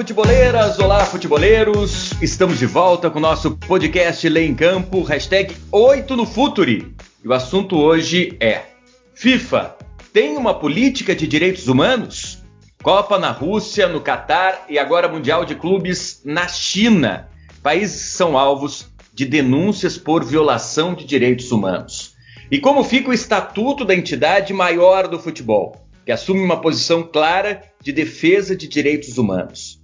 futeboleiras, olá futeboleiros, estamos de volta com o nosso podcast Lê em Campo, hashtag 8 no Futuri. E o assunto hoje é FIFA tem uma política de direitos humanos? Copa na Rússia, no Catar e agora Mundial de Clubes na China. Países são alvos de denúncias por violação de direitos humanos. E como fica o estatuto da entidade maior do futebol, que assume uma posição clara de defesa de direitos humanos?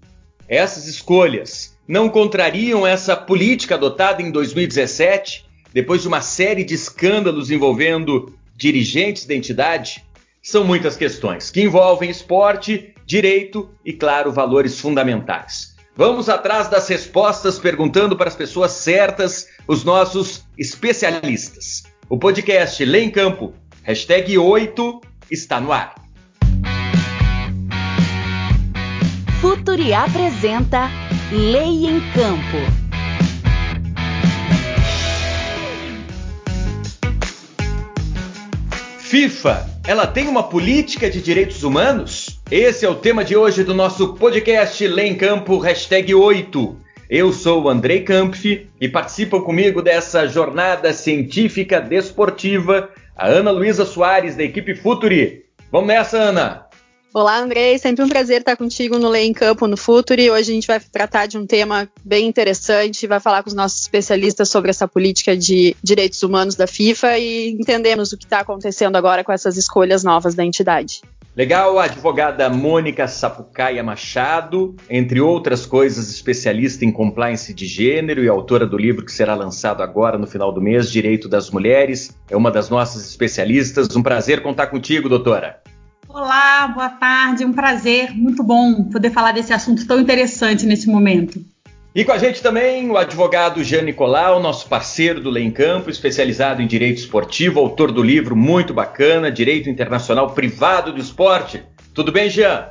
Essas escolhas não contrariam essa política adotada em 2017, depois de uma série de escândalos envolvendo dirigentes da entidade? São muitas questões que envolvem esporte, direito e, claro, valores fundamentais. Vamos atrás das respostas perguntando para as pessoas certas, os nossos especialistas. O podcast Lê em Campo, hashtag 8, está no ar. Futuri apresenta Lei em Campo. FIFA, ela tem uma política de direitos humanos? Esse é o tema de hoje do nosso podcast Lê em Campo, hashtag 8. Eu sou o Andrei Kampf e participam comigo dessa jornada científica desportiva a Ana Luísa Soares, da equipe Futuri. Vamos nessa, Ana! Olá, Andrei. Sempre um prazer estar contigo no Lei em Campo no Futuri. Hoje a gente vai tratar de um tema bem interessante, vai falar com os nossos especialistas sobre essa política de direitos humanos da FIFA e entendemos o que está acontecendo agora com essas escolhas novas da entidade. Legal, a advogada Mônica Sapucaia Machado, entre outras coisas, especialista em compliance de gênero e autora do livro que será lançado agora no final do mês, Direito das Mulheres, é uma das nossas especialistas. Um prazer contar contigo, doutora. Olá, boa tarde, um prazer, muito bom poder falar desse assunto tão interessante nesse momento. E com a gente também o advogado Jean Nicolau, nosso parceiro do Lei em Campo, especializado em direito esportivo, autor do livro muito bacana, Direito Internacional Privado do Esporte. Tudo bem, Jean?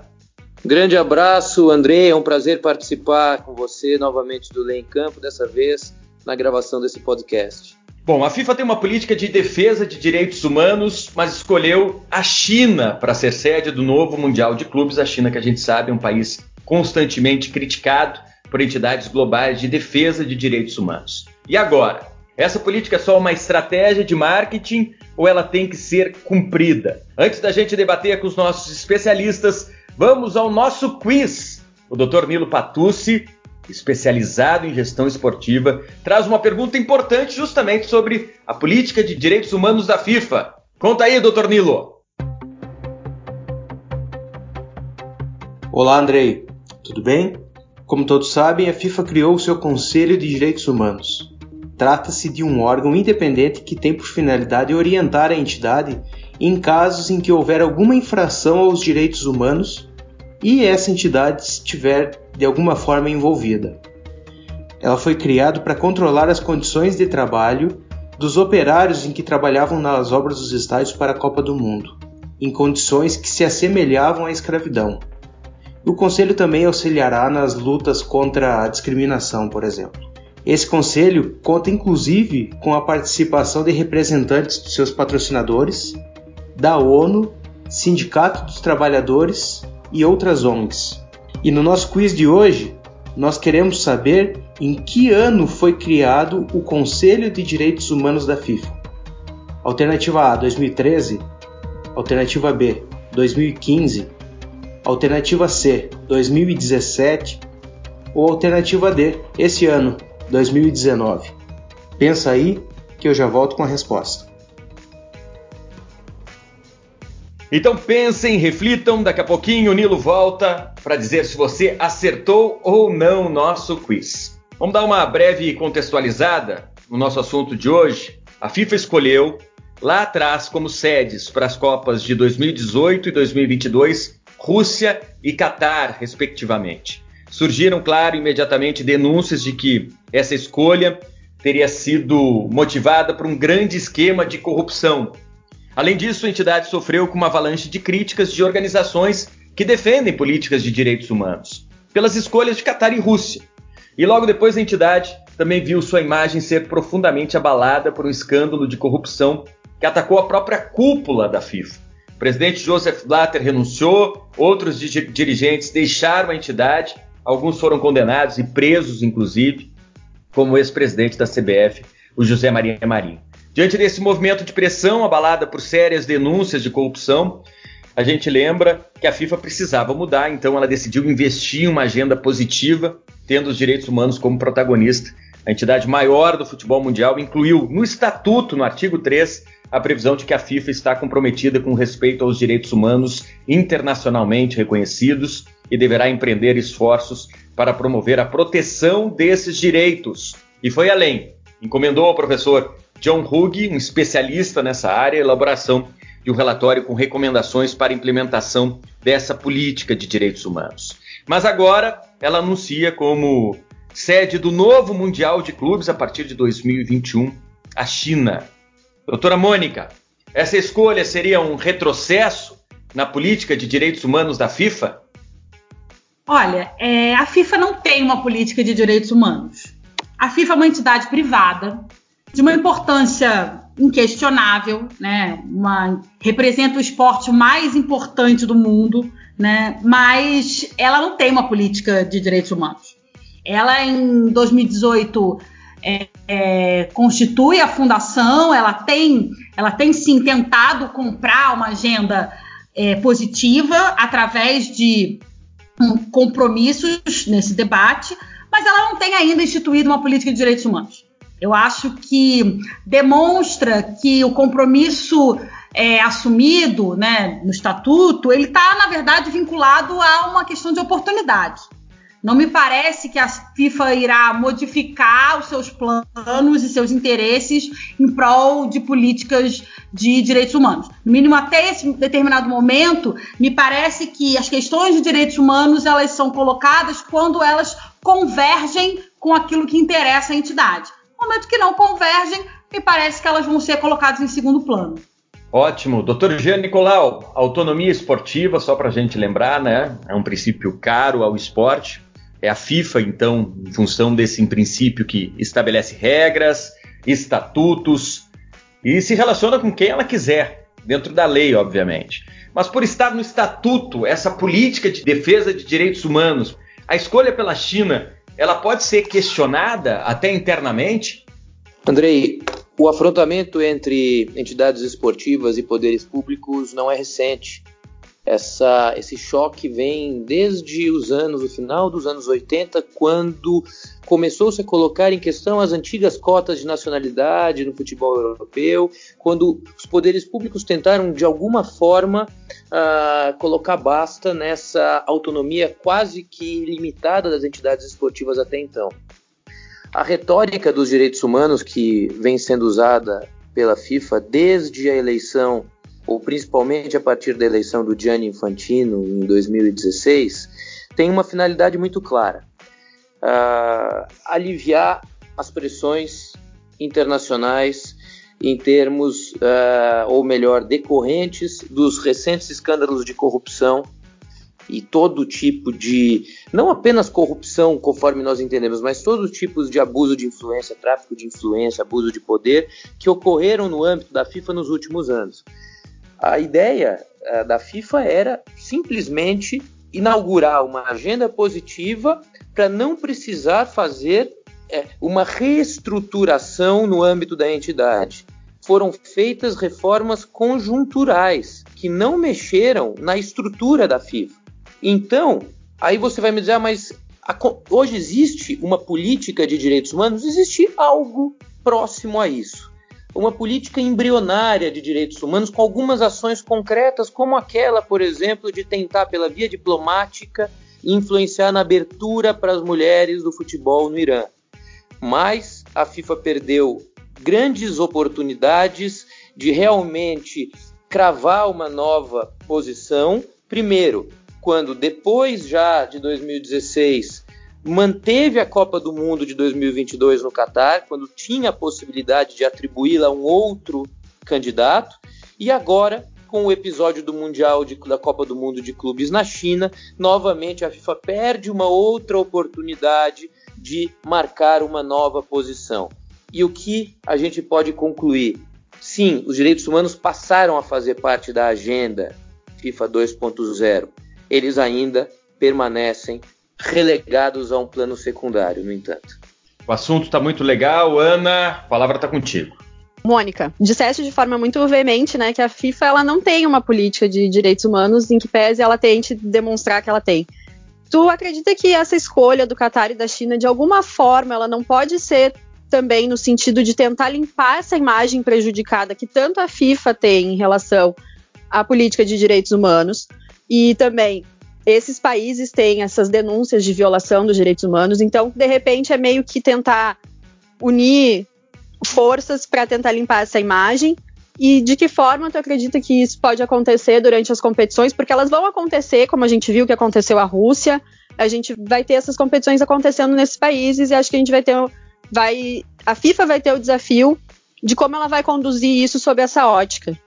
Grande abraço, André. É um prazer participar com você novamente do Lei em Campo, dessa vez na gravação desse podcast. Bom, a FIFA tem uma política de defesa de direitos humanos, mas escolheu a China para ser sede do novo Mundial de Clubes. A China, que a gente sabe, é um país constantemente criticado por entidades globais de defesa de direitos humanos. E agora? Essa política é só uma estratégia de marketing ou ela tem que ser cumprida? Antes da gente debater com os nossos especialistas, vamos ao nosso quiz. O Dr. Nilo Patucci especializado em gestão esportiva, traz uma pergunta importante justamente sobre a política de direitos humanos da FIFA. Conta aí, doutor Nilo. Olá, Andrei. Tudo bem? Como todos sabem, a FIFA criou o seu Conselho de Direitos Humanos. Trata-se de um órgão independente que tem por finalidade orientar a entidade em casos em que houver alguma infração aos direitos humanos e essa entidade estiver de alguma forma envolvida. Ela foi criada para controlar as condições de trabalho dos operários em que trabalhavam nas obras dos estádios para a Copa do Mundo, em condições que se assemelhavam à escravidão. O Conselho também auxiliará nas lutas contra a discriminação, por exemplo. Esse conselho conta inclusive com a participação de representantes de seus patrocinadores, da ONU, Sindicato dos Trabalhadores e outras ONGs. E no nosso quiz de hoje, nós queremos saber em que ano foi criado o Conselho de Direitos Humanos da FIFA. Alternativa A, 2013. Alternativa B, 2015. Alternativa C, 2017. Ou alternativa D, esse ano, 2019. Pensa aí que eu já volto com a resposta. Então pensem, reflitam, daqui a pouquinho o Nilo volta para dizer se você acertou ou não o nosso quiz. Vamos dar uma breve contextualizada no nosso assunto de hoje. A FIFA escolheu lá atrás como sedes para as Copas de 2018 e 2022 Rússia e Catar, respectivamente. Surgiram, claro, imediatamente denúncias de que essa escolha teria sido motivada por um grande esquema de corrupção Além disso, a entidade sofreu com uma avalanche de críticas de organizações que defendem políticas de direitos humanos, pelas escolhas de Catar e Rússia. E logo depois a entidade também viu sua imagem ser profundamente abalada por um escândalo de corrupção que atacou a própria cúpula da FIFA. O presidente Joseph Blatter renunciou, outros dirigentes deixaram a entidade alguns foram condenados e presos, inclusive, como o ex-presidente da CBF, o José Maria Marinho. Diante desse movimento de pressão abalada por sérias denúncias de corrupção, a gente lembra que a FIFA precisava mudar, então ela decidiu investir em uma agenda positiva, tendo os direitos humanos como protagonista. A entidade maior do futebol mundial incluiu no estatuto, no artigo 3, a previsão de que a FIFA está comprometida com respeito aos direitos humanos internacionalmente reconhecidos e deverá empreender esforços para promover a proteção desses direitos. E foi além. Encomendou ao professor John Hugg, um especialista nessa área, elaboração de um relatório com recomendações para implementação dessa política de direitos humanos. Mas agora ela anuncia como sede do novo Mundial de Clubes a partir de 2021 a China. Doutora Mônica, essa escolha seria um retrocesso na política de direitos humanos da FIFA? Olha, é, a FIFA não tem uma política de direitos humanos. A FIFA é uma entidade privada de uma importância inquestionável, né? Uma, representa o esporte mais importante do mundo, né? Mas ela não tem uma política de direitos humanos. Ela em 2018 é, é, constitui a fundação, ela tem, ela tem sim tentado comprar uma agenda é, positiva através de um, compromissos nesse debate, mas ela não tem ainda instituído uma política de direitos humanos. Eu acho que demonstra que o compromisso é, assumido né, no estatuto, ele está, na verdade, vinculado a uma questão de oportunidade. Não me parece que a FIFA irá modificar os seus planos e seus interesses em prol de políticas de direitos humanos. No mínimo, até esse determinado momento, me parece que as questões de direitos humanos elas são colocadas quando elas convergem com aquilo que interessa a entidade. No momento que não convergem, me parece que elas vão ser colocadas em segundo plano. Ótimo. Doutor Jean Nicolau, autonomia esportiva, só para a gente lembrar, né? É um princípio caro ao esporte. É a FIFA, então, em função desse princípio que estabelece regras, estatutos e se relaciona com quem ela quiser, dentro da lei, obviamente. Mas por estar no estatuto, essa política de defesa de direitos humanos, a escolha pela China, ela pode ser questionada até internamente? Andrei, o afrontamento entre entidades esportivas e poderes públicos não é recente essa, esse choque vem desde os anos, o final dos anos 80, quando começou-se a colocar em questão as antigas cotas de nacionalidade no futebol europeu, quando os poderes públicos tentaram, de alguma forma, uh, colocar basta nessa autonomia quase que limitada das entidades esportivas até então. A retórica dos direitos humanos que vem sendo usada pela FIFA desde a eleição ou principalmente a partir da eleição do Gianni Infantino em 2016, tem uma finalidade muito clara: uh, aliviar as pressões internacionais em termos, uh, ou melhor, decorrentes dos recentes escândalos de corrupção e todo tipo de, não apenas corrupção, conforme nós entendemos, mas todos os tipos de abuso de influência, tráfico de influência, abuso de poder que ocorreram no âmbito da FIFA nos últimos anos. A ideia uh, da FIFA era simplesmente inaugurar uma agenda positiva para não precisar fazer é, uma reestruturação no âmbito da entidade. Foram feitas reformas conjunturais que não mexeram na estrutura da FIFA. Então, aí você vai me dizer, ah, mas a, hoje existe uma política de direitos humanos? Existe algo próximo a isso uma política embrionária de direitos humanos com algumas ações concretas, como aquela, por exemplo, de tentar, pela via diplomática, influenciar na abertura para as mulheres do futebol no Irã. Mas a FIFA perdeu grandes oportunidades de realmente cravar uma nova posição. Primeiro, quando depois já de 2016 manteve a Copa do Mundo de 2022 no Catar, quando tinha a possibilidade de atribuí-la a um outro candidato, e agora, com o episódio do Mundial de, da Copa do Mundo de Clubes na China, novamente a FIFA perde uma outra oportunidade de marcar uma nova posição. E o que a gente pode concluir? Sim, os direitos humanos passaram a fazer parte da agenda FIFA 2.0. Eles ainda permanecem relegados a um plano secundário, no entanto. O assunto está muito legal, Ana, a palavra está contigo. Mônica, disseste de forma muito veemente, né, que a FIFA ela não tem uma política de direitos humanos em que pese ela tente demonstrar que ela tem. Tu acredita que essa escolha do Qatar e da China, de alguma forma, ela não pode ser também no sentido de tentar limpar essa imagem prejudicada que tanto a FIFA tem em relação à política de direitos humanos e também esses países têm essas denúncias de violação dos direitos humanos, então de repente é meio que tentar unir forças para tentar limpar essa imagem. E de que forma tu acredita que isso pode acontecer durante as competições? Porque elas vão acontecer, como a gente viu que aconteceu a Rússia. A gente vai ter essas competições acontecendo nesses países e acho que a gente vai ter vai a FIFA vai ter o desafio de como ela vai conduzir isso sob essa ótica.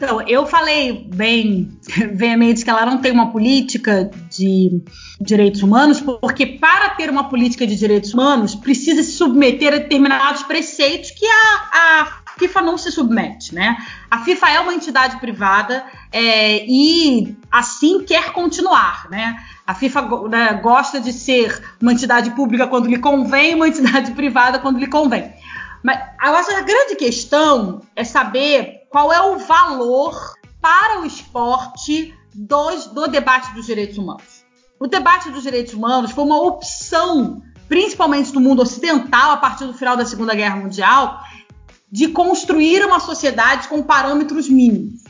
Então, eu falei bem veemente que ela não tem uma política de direitos humanos, porque para ter uma política de direitos humanos precisa se submeter a determinados preceitos que a, a FIFA não se submete, né? A FIFA é uma entidade privada é, e assim quer continuar, né? A FIFA né, gosta de ser uma entidade pública quando lhe convém, uma entidade privada quando lhe convém. Mas eu acho que a grande questão é saber qual é o valor para o esporte dos, do debate dos direitos humanos. O debate dos direitos humanos foi uma opção, principalmente do mundo ocidental, a partir do final da Segunda Guerra Mundial, de construir uma sociedade com parâmetros mínimos.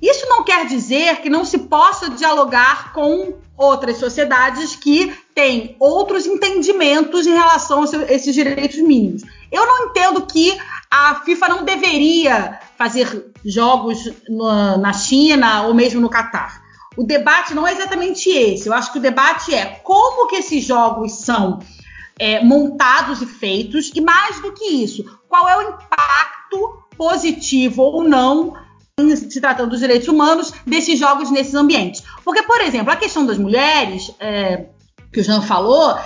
Isso não quer dizer que não se possa dialogar com outras sociedades que têm outros entendimentos em relação a esses direitos mínimos. Eu não entendo que a FIFA não deveria fazer jogos na China ou mesmo no Catar. O debate não é exatamente esse. Eu acho que o debate é como que esses jogos são é, montados e feitos, e mais do que isso, qual é o impacto positivo ou não se tratando dos direitos humanos desses jogos nesses ambientes. Porque, por exemplo, a questão das mulheres, é, que o Jean falou,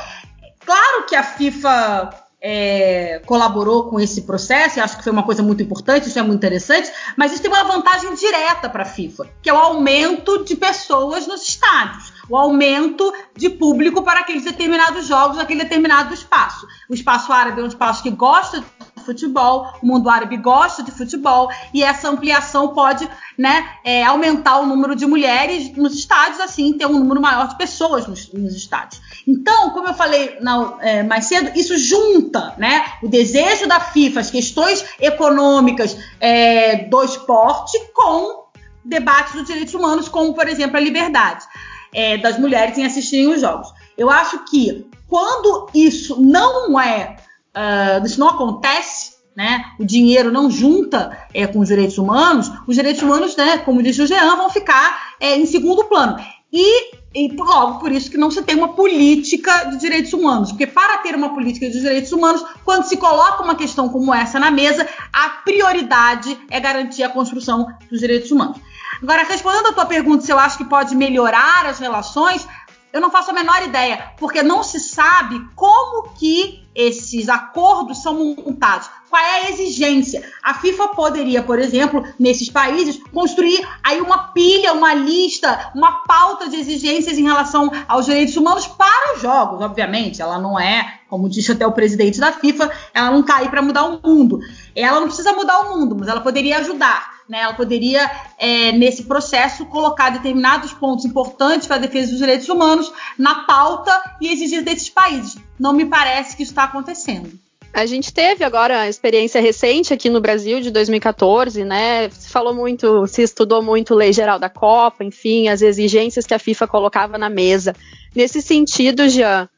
claro que a FIFA é, colaborou com esse processo, e acho que foi uma coisa muito importante, isso é muito interessante, mas isso tem uma vantagem direta para a FIFA, que é o aumento de pessoas nos estádios, o aumento de público para aqueles determinados jogos, naquele determinado espaço. O espaço árabe é um espaço que gosta futebol, o mundo árabe gosta de futebol e essa ampliação pode né, é, aumentar o número de mulheres nos estádios, assim ter um número maior de pessoas nos, nos estádios. Então, como eu falei na, é, mais cedo, isso junta né, o desejo da FIFA, as questões econômicas é, do esporte com debates dos direitos humanos, como, por exemplo, a liberdade é, das mulheres em assistirem os jogos. Eu acho que quando isso não é uh, isso não acontece, né? O dinheiro não junta é, com os direitos humanos, os direitos humanos, né, como disse o Jean, vão ficar é, em segundo plano. E, e logo por isso que não se tem uma política de direitos humanos. Porque para ter uma política de direitos humanos, quando se coloca uma questão como essa na mesa, a prioridade é garantir a construção dos direitos humanos. Agora, respondendo a tua pergunta se eu acho que pode melhorar as relações, eu não faço a menor ideia, porque não se sabe como que esses acordos são montados. Qual é a exigência? A FIFA poderia, por exemplo, nesses países, construir aí uma pilha, uma lista, uma pauta de exigências em relação aos direitos humanos para os jogos, obviamente. Ela não é, como disse até o presidente da FIFA, ela não está aí para mudar o mundo. Ela não precisa mudar o mundo, mas ela poderia ajudar. Né, ela poderia, é, nesse processo, colocar determinados pontos importantes para a defesa dos direitos humanos na pauta e exigir desses países. Não me parece que isso está acontecendo. A gente teve agora a experiência recente aqui no Brasil de 2014, né? Se falou muito, se estudou muito lei geral da Copa, enfim, as exigências que a FIFA colocava na mesa. Nesse sentido, já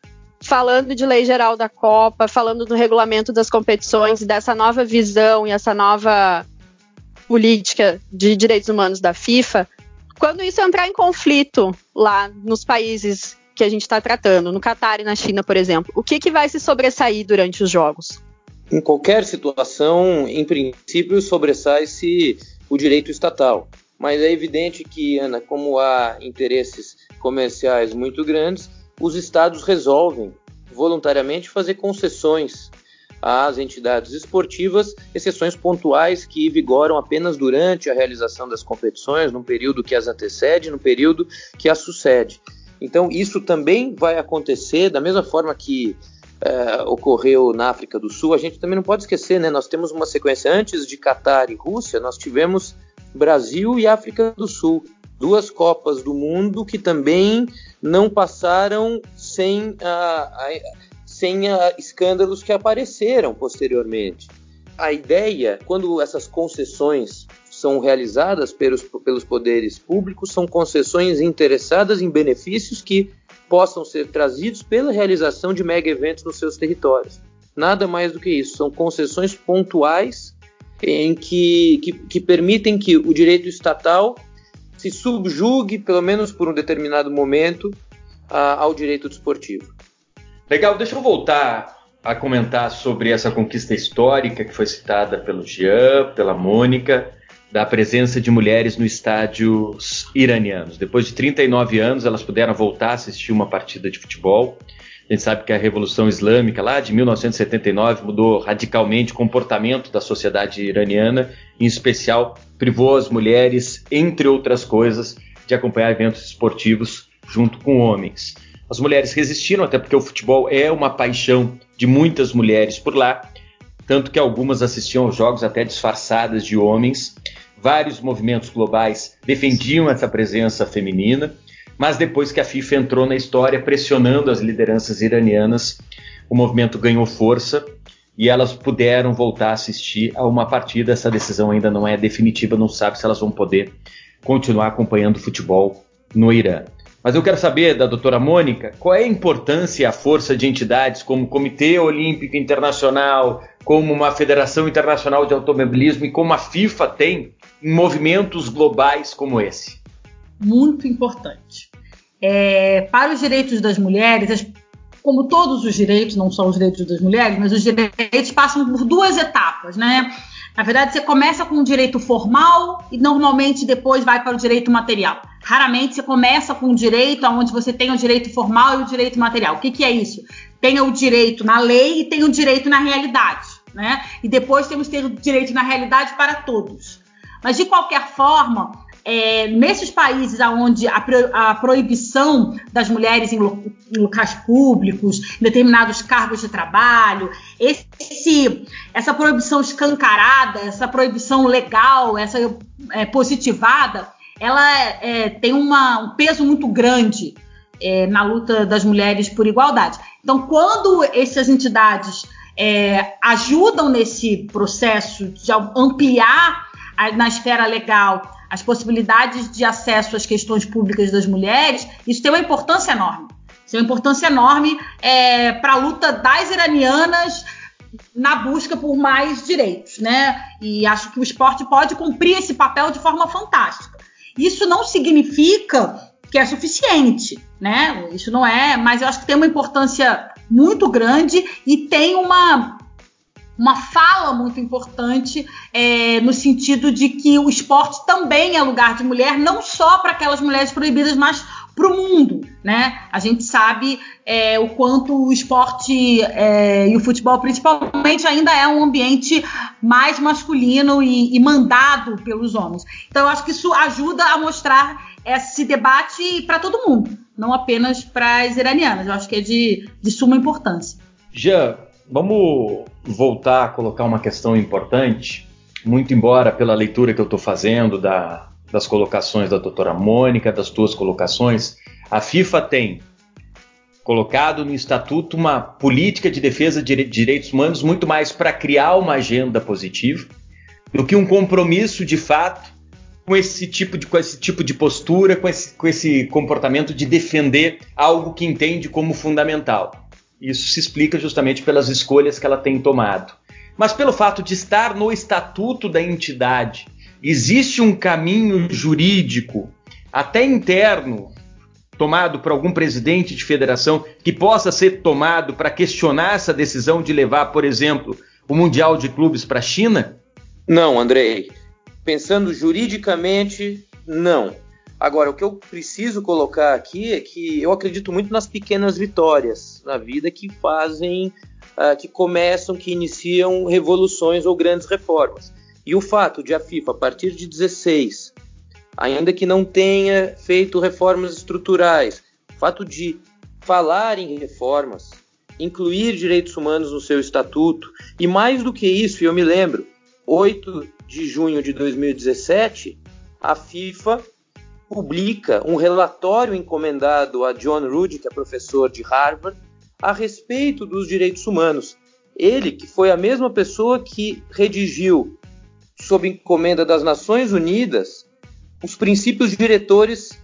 falando de lei geral da Copa, falando do regulamento das competições, dessa nova visão e essa nova política de direitos humanos da FIFA, quando isso entrar em conflito lá nos países que a gente está tratando, no Catar e na China, por exemplo, o que, que vai se sobressair durante os jogos? Em qualquer situação, em princípio, sobressai-se o direito estatal. Mas é evidente que, Ana, como há interesses comerciais muito grandes, os estados resolvem voluntariamente fazer concessões às entidades esportivas, exceções pontuais que vigoram apenas durante a realização das competições, no período que as antecede, no período que as sucede. Então, isso também vai acontecer da mesma forma que é, ocorreu na África do Sul. A gente também não pode esquecer, né? Nós temos uma sequência antes de Catar e Rússia, nós tivemos Brasil e África do Sul, duas Copas do Mundo que também não passaram sem, sem escândalos que apareceram posteriormente. A ideia, quando essas concessões são realizadas pelos, pelos poderes públicos, são concessões interessadas em benefícios que possam ser trazidos pela realização de mega eventos nos seus territórios. Nada mais do que isso, são concessões pontuais em que, que, que permitem que o direito estatal se subjugue, pelo menos por um determinado momento, a, ao direito desportivo. Legal, deixa eu voltar a comentar sobre essa conquista histórica que foi citada pelo Jean, pela Mônica, da presença de mulheres no estádios iranianos. Depois de 39 anos, elas puderam voltar a assistir uma partida de futebol. A gente sabe que a Revolução Islâmica, lá de 1979, mudou radicalmente o comportamento da sociedade iraniana, em especial privou as mulheres, entre outras coisas, de acompanhar eventos esportivos junto com homens. As mulheres resistiram, até porque o futebol é uma paixão de muitas mulheres por lá, tanto que algumas assistiam aos jogos até disfarçadas de homens. Vários movimentos globais defendiam essa presença feminina mas depois que a FIFA entrou na história pressionando as lideranças iranianas, o movimento ganhou força e elas puderam voltar a assistir a uma partida. Essa decisão ainda não é definitiva, não sabe se elas vão poder continuar acompanhando o futebol no Irã. Mas eu quero saber da doutora Mônica qual é a importância e a força de entidades como o Comitê Olímpico Internacional, como uma Federação Internacional de Automobilismo e como a FIFA tem em movimentos globais como esse muito importante. É, para os direitos das mulheres, como todos os direitos, não só os direitos das mulheres, mas os direitos passam por duas etapas, né? Na verdade, você começa com o direito formal e normalmente depois vai para o direito material. Raramente você começa com o direito onde você tem o direito formal e o direito material. O que, que é isso? Tem o direito na lei e tem o direito na realidade, né? E depois temos que ter o direito na realidade para todos. Mas de qualquer forma, é, nesses países onde a, pro, a, proibição das mulheres em, lo, em, locais públicos, em determinados cargos de trabalho, esse, essa proibição escancarada, essa proibição legal, essa é, positivada, ela é, tem uma, um peso muito grande é, na luta das mulheres por igualdade. Então, quando essas entidades é, ajudam nesse processo de ampliar na esfera legal as possibilidades de acesso às questões públicas das mulheres, isso tem uma importância enorme. Isso tem uma importância enorme é, para a luta das iranianas na busca por mais direitos, né? E acho que o esporte pode cumprir esse papel de forma fantástica. Isso não significa que é suficiente, né? Isso não é, mas eu acho que tem uma importância muito grande e tem uma uma fala muito importante é, no sentido de que o esporte também é lugar de mulher, não só para aquelas mulheres proibidas, mas para o mundo, né? A gente sabe é, o quanto o esporte é, e o futebol, principalmente, ainda é um ambiente mais masculino e, e mandado pelos homens. Então, eu acho que isso ajuda a mostrar esse debate para todo mundo, não apenas para as iranianas. Eu acho que é de, de suma importância. Já Vamos voltar a colocar uma questão importante, muito embora pela leitura que eu estou fazendo da, das colocações da doutora Mônica, das tuas colocações, a FIFA tem colocado no estatuto uma política de defesa de direitos humanos muito mais para criar uma agenda positiva do que um compromisso de fato com esse tipo de, com esse tipo de postura, com esse, com esse comportamento de defender algo que entende como fundamental. Isso se explica justamente pelas escolhas que ela tem tomado. Mas pelo fato de estar no estatuto da entidade, existe um caminho jurídico, até interno, tomado por algum presidente de federação, que possa ser tomado para questionar essa decisão de levar, por exemplo, o Mundial de Clubes para a China? Não, Andrei. Pensando juridicamente, não. Agora, o que eu preciso colocar aqui é que eu acredito muito nas pequenas vitórias na vida que fazem, uh, que começam, que iniciam revoluções ou grandes reformas. E o fato de a FIFA, a partir de 16, ainda que não tenha feito reformas estruturais, O fato de falar em reformas, incluir direitos humanos no seu estatuto, e mais do que isso, eu me lembro, 8 de junho de 2017, a FIFA publica um relatório encomendado a John Rudd, que é professor de Harvard, a respeito dos direitos humanos. Ele, que foi a mesma pessoa que redigiu, sob encomenda das Nações Unidas, os princípios diretores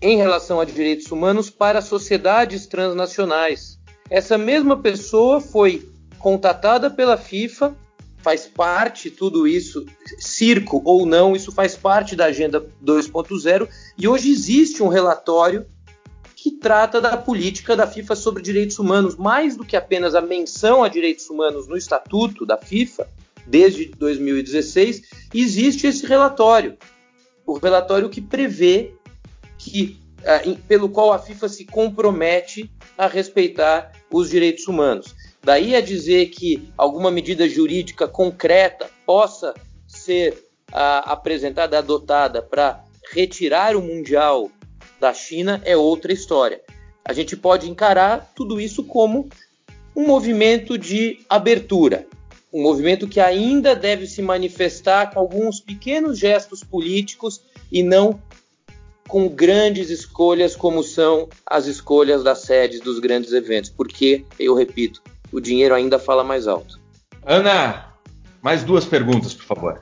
em relação a direitos humanos para sociedades transnacionais. Essa mesma pessoa foi contatada pela FIFA, faz parte tudo isso, circo ou não, isso faz parte da Agenda 2.0 e hoje existe um relatório que trata da política da FIFA sobre direitos humanos, mais do que apenas a menção a direitos humanos no estatuto da FIFA, desde 2016, existe esse relatório. O relatório que prevê que uh, pelo qual a FIFA se compromete a respeitar os direitos humanos. Daí a dizer que alguma medida jurídica concreta possa ser uh, apresentada, adotada para retirar o Mundial da China é outra história. A gente pode encarar tudo isso como um movimento de abertura, um movimento que ainda deve se manifestar com alguns pequenos gestos políticos e não com grandes escolhas como são as escolhas das sedes dos grandes eventos, porque, eu repito, o dinheiro ainda fala mais alto. Ana, mais duas perguntas, por favor.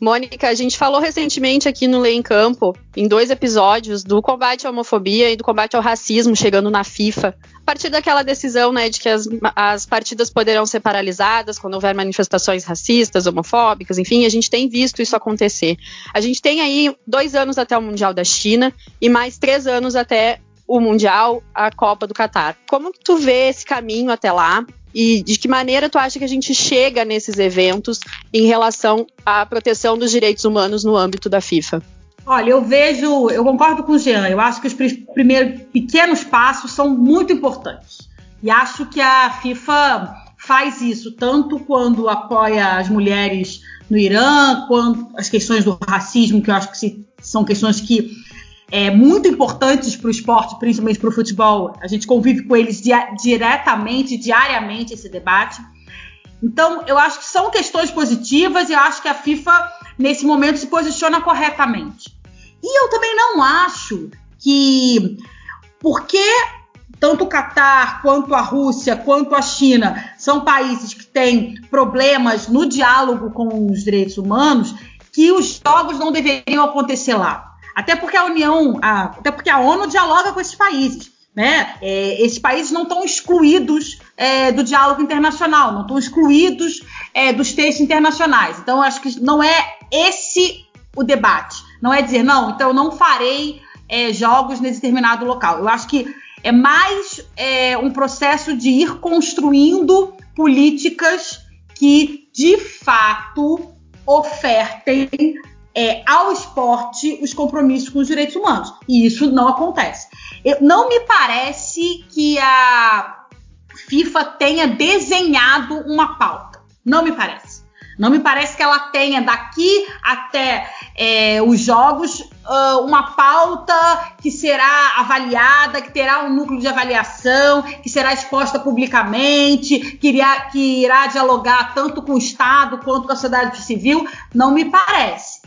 Mônica, a gente falou recentemente aqui no Lei em Campo, em dois episódios, do combate à homofobia e do combate ao racismo chegando na FIFA. A partir daquela decisão, né, de que as, as partidas poderão ser paralisadas quando houver manifestações racistas, homofóbicas, enfim, a gente tem visto isso acontecer. A gente tem aí dois anos até o Mundial da China e mais três anos até o Mundial, a Copa do Catar. Como que tu vê esse caminho até lá? E de que maneira tu acha que a gente chega nesses eventos em relação à proteção dos direitos humanos no âmbito da FIFA? Olha, eu vejo, eu concordo com o Jean, eu acho que os primeiros pequenos passos são muito importantes. E acho que a FIFA faz isso, tanto quando apoia as mulheres no Irã, quanto as questões do racismo, que eu acho que são questões que é, muito importantes para o esporte, principalmente para o futebol. A gente convive com eles diretamente, diariamente, esse debate. Então, eu acho que são questões positivas e eu acho que a FIFA, nesse momento, se posiciona corretamente. E eu também não acho que, porque tanto o Catar, quanto a Rússia, quanto a China são países que têm problemas no diálogo com os direitos humanos, que os jogos não deveriam acontecer lá. Até porque a União, a, até porque a ONU dialoga com esses países. Né? É, esses países não estão excluídos é, do diálogo internacional, não estão excluídos é, dos textos internacionais. Então, acho que não é esse o debate. Não é dizer, não, então eu não farei é, jogos nesse determinado local. Eu acho que é mais é, um processo de ir construindo políticas que, de fato, ofertem é, ao esporte os compromissos com os direitos humanos. E isso não acontece. Eu, não me parece que a FIFA tenha desenhado uma pauta. Não me parece. Não me parece que ela tenha daqui até é, os jogos uh, uma pauta que será avaliada, que terá um núcleo de avaliação, que será exposta publicamente, que irá, que irá dialogar tanto com o Estado quanto com a sociedade civil. Não me parece.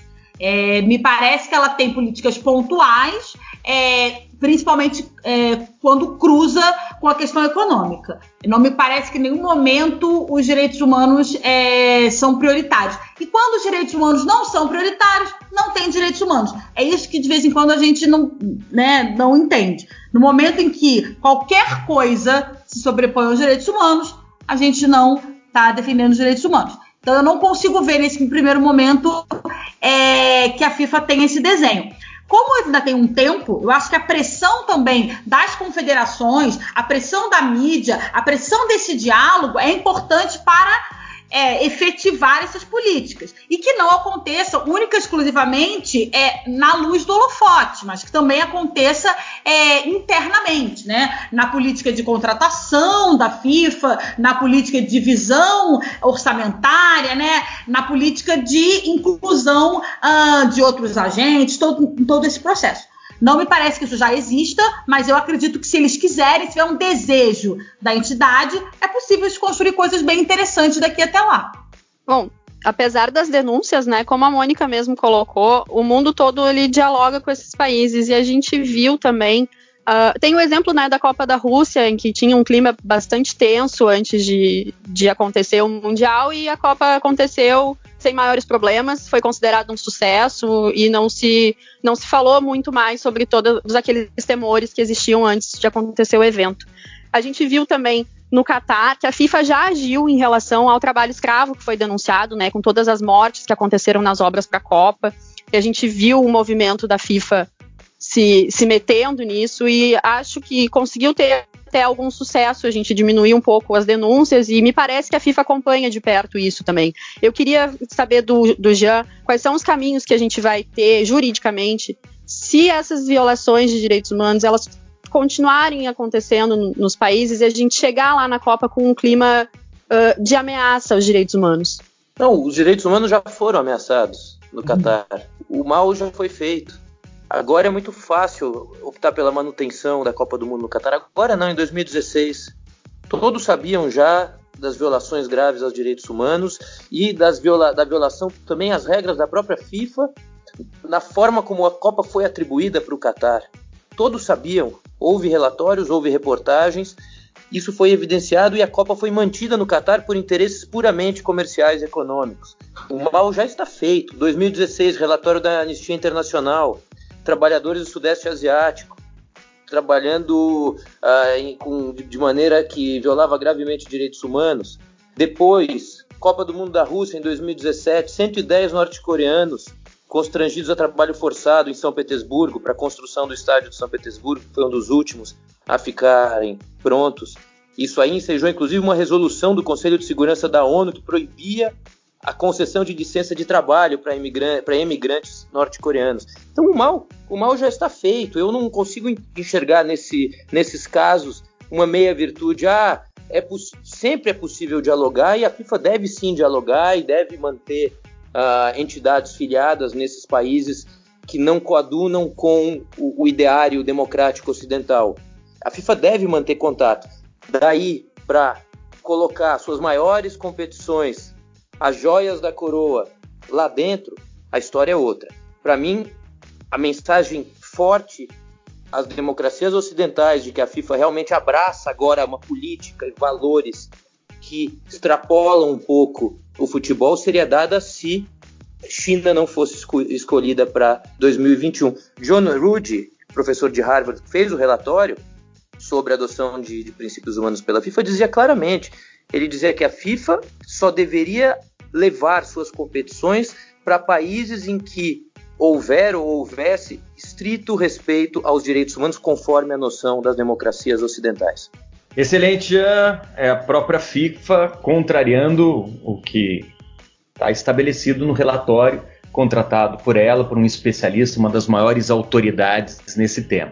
É, me parece que ela tem políticas pontuais, é, principalmente é, quando cruza com a questão econômica. Não me parece que em nenhum momento os direitos humanos é, são prioritários. E quando os direitos humanos não são prioritários, não tem direitos humanos. É isso que de vez em quando a gente não, né, não entende. No momento em que qualquer coisa se sobrepõe aos direitos humanos, a gente não está defendendo os direitos humanos. Então eu não consigo ver nesse primeiro momento é, que a FIFA tem esse desenho. Como ainda tem um tempo, eu acho que a pressão também das confederações, a pressão da mídia, a pressão desse diálogo é importante para é, efetivar essas políticas. E que não aconteça única e exclusivamente é, na luz do holofote, mas que também aconteça é, internamente, né? Na política de contratação da FIFA, na política de divisão orçamentária, né? Na política de inclusão uh, de outros agentes, todo, todo esse processo. Não me parece que isso já exista, mas eu acredito que se eles quiserem, se tiver um desejo da entidade, é possível se construir coisas bem interessantes daqui até lá. Bom, apesar das denúncias, né, como a Mônica mesmo colocou, o mundo todo ele dialoga com esses países e a gente viu também Uh, tem o exemplo né, da Copa da Rússia, em que tinha um clima bastante tenso antes de, de acontecer o Mundial, e a Copa aconteceu sem maiores problemas, foi considerado um sucesso e não se, não se falou muito mais sobre todos aqueles temores que existiam antes de acontecer o evento. A gente viu também no Catar que a FIFA já agiu em relação ao trabalho escravo que foi denunciado, né, com todas as mortes que aconteceram nas obras para a Copa. E a gente viu o movimento da FIFA se, se metendo nisso e acho que conseguiu ter até algum sucesso, a gente diminuir um pouco as denúncias e me parece que a FIFA acompanha de perto isso também. Eu queria saber do, do Jean quais são os caminhos que a gente vai ter juridicamente se essas violações de direitos humanos elas continuarem acontecendo no, nos países e a gente chegar lá na Copa com um clima uh, de ameaça aos direitos humanos. Não, os direitos humanos já foram ameaçados no Catar. O mal já foi feito. Agora é muito fácil optar pela manutenção da Copa do Mundo no Catar. Agora não, em 2016. Todos sabiam já das violações graves aos direitos humanos e viola da violação também às regras da própria FIFA na forma como a Copa foi atribuída para o Catar. Todos sabiam, houve relatórios, houve reportagens, isso foi evidenciado e a Copa foi mantida no Catar por interesses puramente comerciais e econômicos. O mal já está feito. 2016, relatório da Anistia Internacional trabalhadores do Sudeste Asiático, trabalhando uh, em, com, de maneira que violava gravemente direitos humanos. Depois, Copa do Mundo da Rússia em 2017, 110 norte-coreanos constrangidos a trabalho forçado em São Petersburgo para a construção do estádio de São Petersburgo, que foi um dos últimos a ficarem prontos. Isso aí ensejou inclusive uma resolução do Conselho de Segurança da ONU que proibia a concessão de licença de trabalho para imigrantes, imigrantes norte-coreanos. Então o mal, o mal já está feito. Eu não consigo enxergar nesse, nesses casos uma meia virtude. Ah, é sempre é possível dialogar e a FIFA deve sim dialogar e deve manter uh, entidades filiadas nesses países que não coadunam com o, o ideário democrático ocidental. A FIFA deve manter contato. Daí para colocar suas maiores competições as joias da coroa lá dentro, a história é outra. Para mim, a mensagem forte às democracias ocidentais de que a FIFA realmente abraça agora uma política e valores que extrapolam um pouco o futebol seria dada se China não fosse escolhida para 2021. John Ruddy, professor de Harvard, fez o relatório sobre a adoção de, de princípios humanos pela FIFA, dizia claramente, ele dizia que a FIFA só deveria levar suas competições para países em que houver ou houvesse estrito respeito aos direitos humanos conforme a noção das democracias ocidentais. Excelente, É a própria FIFA contrariando o que está estabelecido no relatório contratado por ela, por um especialista, uma das maiores autoridades nesse tema.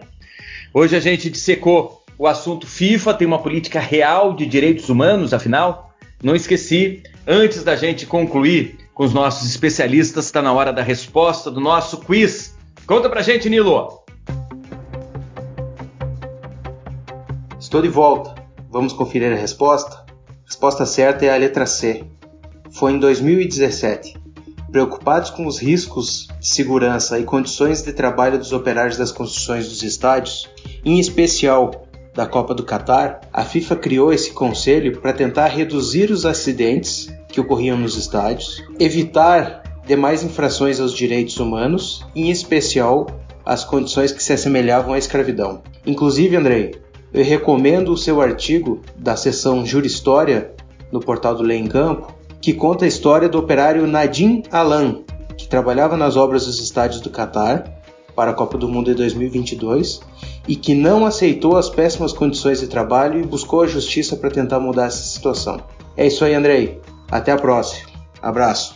Hoje a gente dissecou o assunto FIFA, tem uma política real de direitos humanos, afinal? Não esqueci Antes da gente concluir com os nossos especialistas, está na hora da resposta do nosso quiz. Conta pra gente, Nilo. Estou de volta. Vamos conferir a resposta? A resposta certa é a letra C. Foi em 2017. Preocupados com os riscos de segurança e condições de trabalho dos operários das construções dos estádios, em especial da Copa do Catar, a FIFA criou esse conselho para tentar reduzir os acidentes que ocorriam nos estádios, evitar demais infrações aos direitos humanos, em especial as condições que se assemelhavam à escravidão. Inclusive, Andrei, eu recomendo o seu artigo da seção Jura História no portal do Lei em Campo, que conta a história do operário Nadim Alan, que trabalhava nas obras dos estádios do Catar para a Copa do Mundo de 2022 e que não aceitou as péssimas condições de trabalho e buscou a justiça para tentar mudar essa situação. É isso aí, Andrei. Até a próxima. Abraço.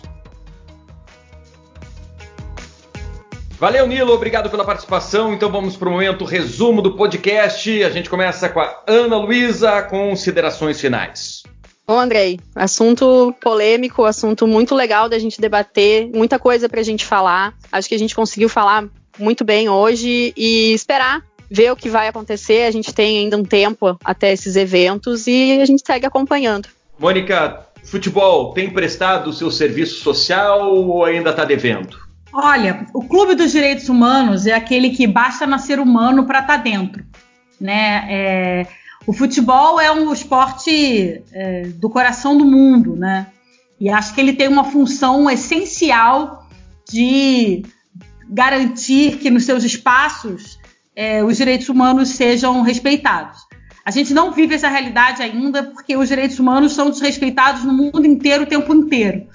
Valeu, Nilo. Obrigado pela participação. Então vamos para o momento resumo do podcast. A gente começa com a Ana Luísa, considerações finais. Bom, Andrei, assunto polêmico, assunto muito legal da gente debater, muita coisa para a gente falar. Acho que a gente conseguiu falar muito bem hoje e esperar ver o que vai acontecer. A gente tem ainda um tempo até esses eventos e a gente segue acompanhando. Mônica, futebol tem prestado o seu serviço social ou ainda está devendo? Olha, o Clube dos Direitos Humanos é aquele que basta nascer humano para estar tá dentro. Né? É, o futebol é um esporte é, do coração do mundo, né? E acho que ele tem uma função essencial de garantir que nos seus espaços é, os direitos humanos sejam respeitados. A gente não vive essa realidade ainda porque os direitos humanos são desrespeitados no mundo inteiro o tempo inteiro.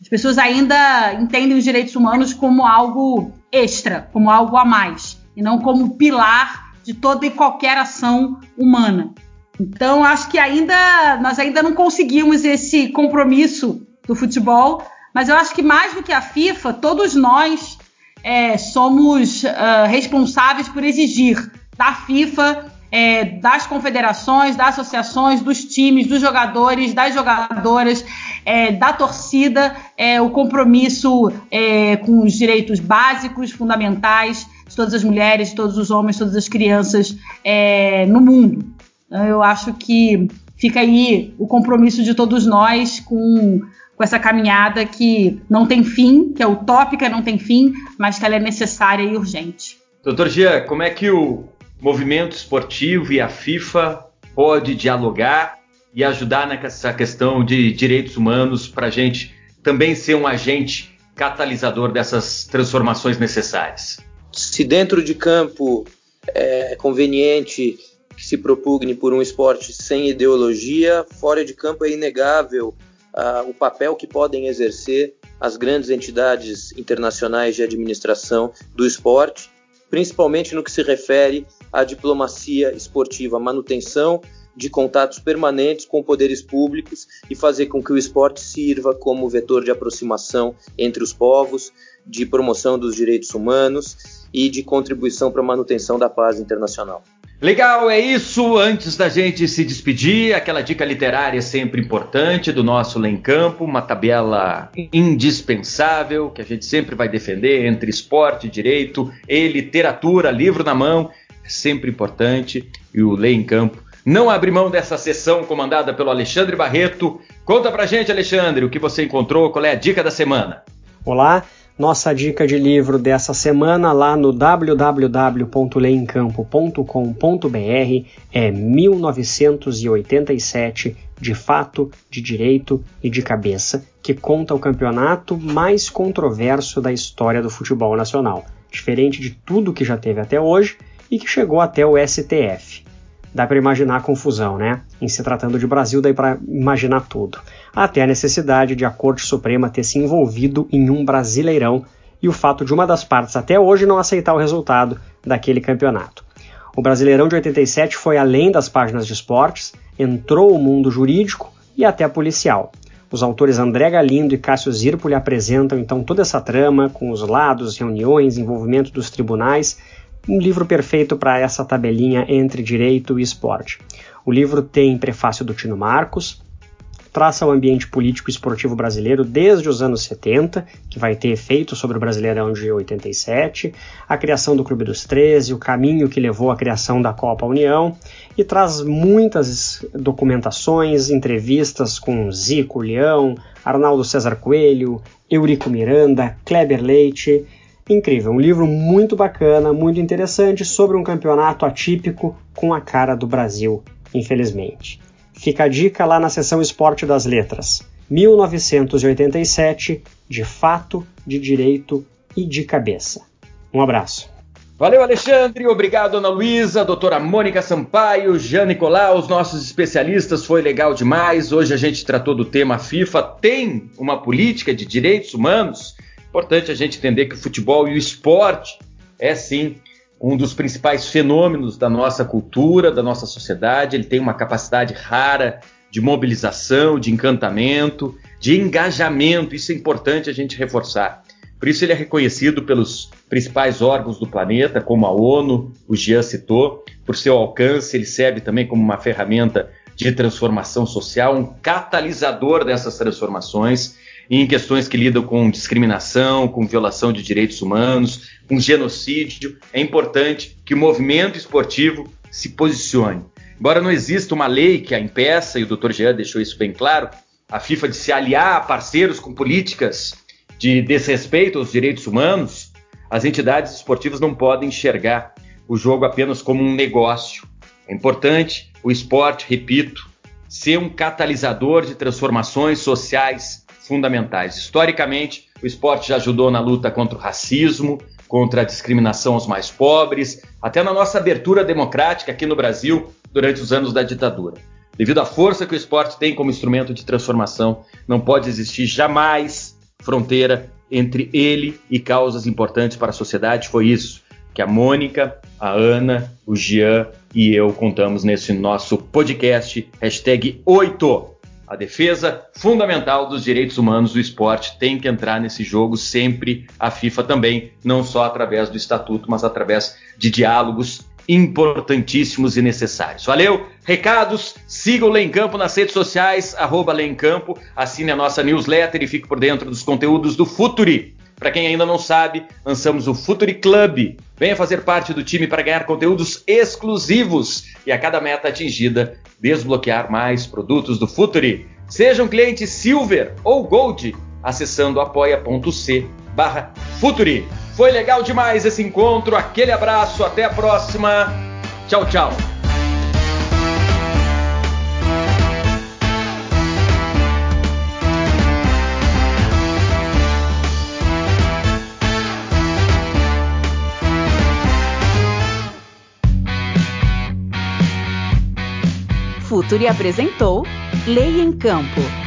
As pessoas ainda entendem os direitos humanos como algo extra, como algo a mais, e não como pilar de toda e qualquer ação humana. Então, acho que ainda nós ainda não conseguimos esse compromisso do futebol, mas eu acho que mais do que a FIFA, todos nós é, somos uh, responsáveis por exigir da FIFA, é, das confederações, das associações, dos times, dos jogadores, das jogadoras, é, da torcida, é, o compromisso é, com os direitos básicos, fundamentais de todas as mulheres, de todos os homens, todas as crianças é, no mundo. Então, eu acho que fica aí o compromisso de todos nós com com essa caminhada que não tem fim, que é utópica, não tem fim, mas que ela é necessária e urgente. Doutor Gia, como é que o movimento esportivo e a FIFA pode dialogar e ajudar nessa questão de direitos humanos para a gente também ser um agente catalisador dessas transformações necessárias? Se dentro de campo é conveniente que se propugne por um esporte sem ideologia, fora de campo é inegável o papel que podem exercer as grandes entidades internacionais de administração do esporte, principalmente no que se refere à diplomacia esportiva, manutenção de contatos permanentes com poderes públicos e fazer com que o esporte sirva como vetor de aproximação entre os povos, de promoção dos direitos humanos e de contribuição para a manutenção da paz internacional. Legal, é isso. Antes da gente se despedir, aquela dica literária sempre importante do nosso Lê em Campo, uma tabela indispensável que a gente sempre vai defender entre esporte, direito e literatura, livro na mão, é sempre importante. E o Lê em Campo não abre mão dessa sessão comandada pelo Alexandre Barreto. Conta pra gente, Alexandre, o que você encontrou, qual é a dica da semana? Olá, nossa dica de livro dessa semana lá no www.leemcampo.com.br é 1987 de fato, de direito e de cabeça, que conta o campeonato mais controverso da história do futebol nacional, diferente de tudo que já teve até hoje e que chegou até o STF. Dá para imaginar a confusão, né? Em se tratando de Brasil, dá para imaginar tudo até a necessidade de a Corte Suprema ter se envolvido em um brasileirão e o fato de uma das partes até hoje não aceitar o resultado daquele campeonato. O Brasileirão de 87 foi além das páginas de esportes, entrou o mundo jurídico e até policial. Os autores André Galindo e Cássio Zirpoli apresentam então toda essa trama, com os lados, reuniões, envolvimento dos tribunais, um livro perfeito para essa tabelinha entre direito e esporte. O livro tem prefácio do Tino Marcos, traça o ambiente político e esportivo brasileiro desde os anos 70, que vai ter efeito sobre o Brasileirão de 87, a criação do Clube dos 13, o caminho que levou à criação da Copa União, e traz muitas documentações, entrevistas com Zico Leão, Arnaldo César Coelho, Eurico Miranda, Kleber Leite. Incrível, um livro muito bacana, muito interessante sobre um campeonato atípico com a cara do Brasil, infelizmente. Fica a dica lá na seção Esporte das Letras. 1987, de fato, de direito e de cabeça. Um abraço. Valeu, Alexandre. Obrigado, Ana Luísa, doutora Mônica Sampaio, Jean Nicolau, os nossos especialistas. Foi legal demais. Hoje a gente tratou do tema FIFA. Tem uma política de direitos humanos? Importante a gente entender que o futebol e o esporte é sim um dos principais fenômenos da nossa cultura, da nossa sociedade. Ele tem uma capacidade rara de mobilização, de encantamento, de engajamento. Isso é importante a gente reforçar. Por isso ele é reconhecido pelos principais órgãos do planeta, como a ONU, o Jean citou, por seu alcance, ele serve também como uma ferramenta de transformação social, um catalisador dessas transformações. Em questões que lidam com discriminação, com violação de direitos humanos, com genocídio, é importante que o movimento esportivo se posicione. Embora não exista uma lei que a impeça, e o Dr. Jean deixou isso bem claro, a FIFA de se aliar a parceiros com políticas de desrespeito aos direitos humanos, as entidades esportivas não podem enxergar o jogo apenas como um negócio. É importante o esporte, repito, ser um catalisador de transformações sociais fundamentais. Historicamente, o esporte já ajudou na luta contra o racismo, contra a discriminação aos mais pobres, até na nossa abertura democrática aqui no Brasil durante os anos da ditadura. Devido à força que o esporte tem como instrumento de transformação, não pode existir jamais fronteira entre ele e causas importantes para a sociedade. Foi isso que a Mônica, a Ana, o Jean e eu contamos nesse nosso podcast, hashtag 8. A defesa fundamental dos direitos humanos do esporte tem que entrar nesse jogo sempre, a FIFA também, não só através do estatuto, mas através de diálogos importantíssimos e necessários. Valeu? Recados, siga o Lê em Campo nas redes sociais, arroba Lê em Campo, assine a nossa newsletter e fique por dentro dos conteúdos do Futuri. Para quem ainda não sabe, lançamos o Futuri Club. Venha fazer parte do time para ganhar conteúdos exclusivos e a cada meta atingida, desbloquear mais produtos do Futuri. Seja um cliente Silver ou Gold, acessando apoia.c barra Futuri. Foi legal demais esse encontro, aquele abraço, até a próxima. Tchau, tchau. Futuri apresentou Lei em Campo.